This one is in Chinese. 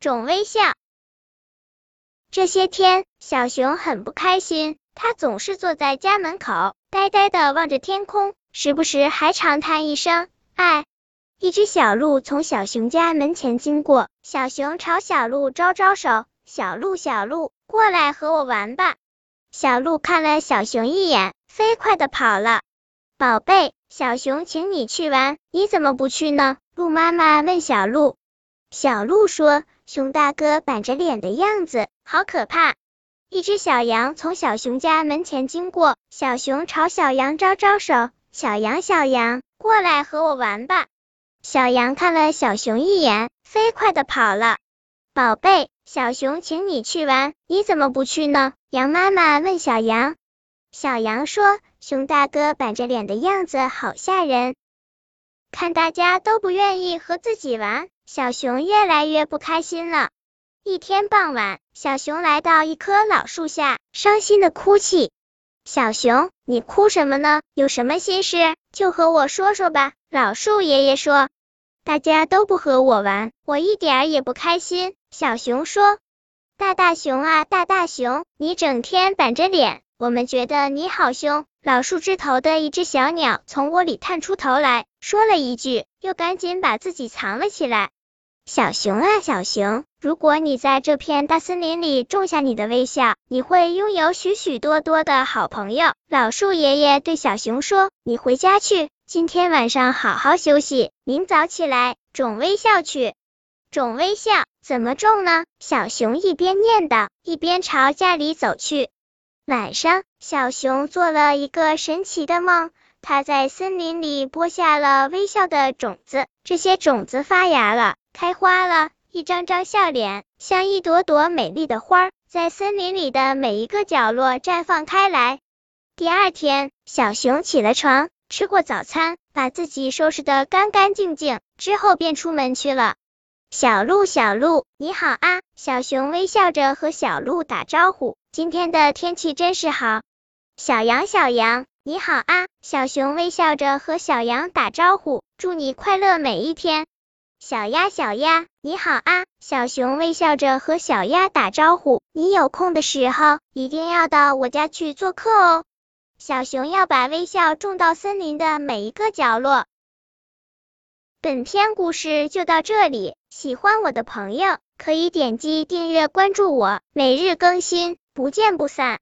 种微笑。这些天，小熊很不开心，它总是坐在家门口，呆呆的望着天空，时不时还长叹一声“唉”。一只小鹿从小熊家门前经过，小熊朝小鹿招招手：“小鹿，小鹿，过来和我玩吧。”小鹿看了小熊一眼，飞快的跑了。宝贝，小熊请你去玩，你怎么不去呢？鹿妈妈问小鹿。小鹿说：“熊大哥板着脸的样子，好可怕。”一只小羊从小熊家门前经过，小熊朝小羊招招手：“小羊，小羊，过来和我玩吧。”小羊看了小熊一眼，飞快的跑了。宝贝，小熊请你去玩，你怎么不去呢？羊妈妈问小羊。小羊说：“熊大哥板着脸的样子好吓人，看大家都不愿意和自己玩。”小熊越来越不开心了。一天傍晚，小熊来到一棵老树下，伤心的哭泣。小熊，你哭什么呢？有什么心事，就和我说说吧。老树爷爷说：“大家都不和我玩，我一点儿也不开心。”小熊说：“大大熊啊，大大熊，你整天板着脸，我们觉得你好凶。”老树枝头的一只小鸟从窝里探出头来说了一句，又赶紧把自己藏了起来。小熊啊，小熊，如果你在这片大森林里种下你的微笑，你会拥有许许多多的好朋友。老树爷爷对小熊说：“你回家去，今天晚上好好休息，明早起来种微笑去。种微笑怎么种呢？”小熊一边念叨，一边朝家里走去。晚上，小熊做了一个神奇的梦，它在森林里播下了微笑的种子，这些种子发芽了。开花了，一张张笑脸，像一朵朵美丽的花，在森林里的每一个角落绽放开来。第二天，小熊起了床，吃过早餐，把自己收拾得干干净净，之后便出门去了。小鹿，小鹿，你好啊！小熊微笑着和小鹿打招呼。今天的天气真是好。小羊，小羊，你好啊！小熊微笑着和小羊打招呼，祝你快乐每一天。小鸭，小鸭，你好啊！小熊微笑着和小鸭打招呼。你有空的时候，一定要到我家去做客哦。小熊要把微笑种到森林的每一个角落。本篇故事就到这里，喜欢我的朋友可以点击订阅关注我，每日更新，不见不散。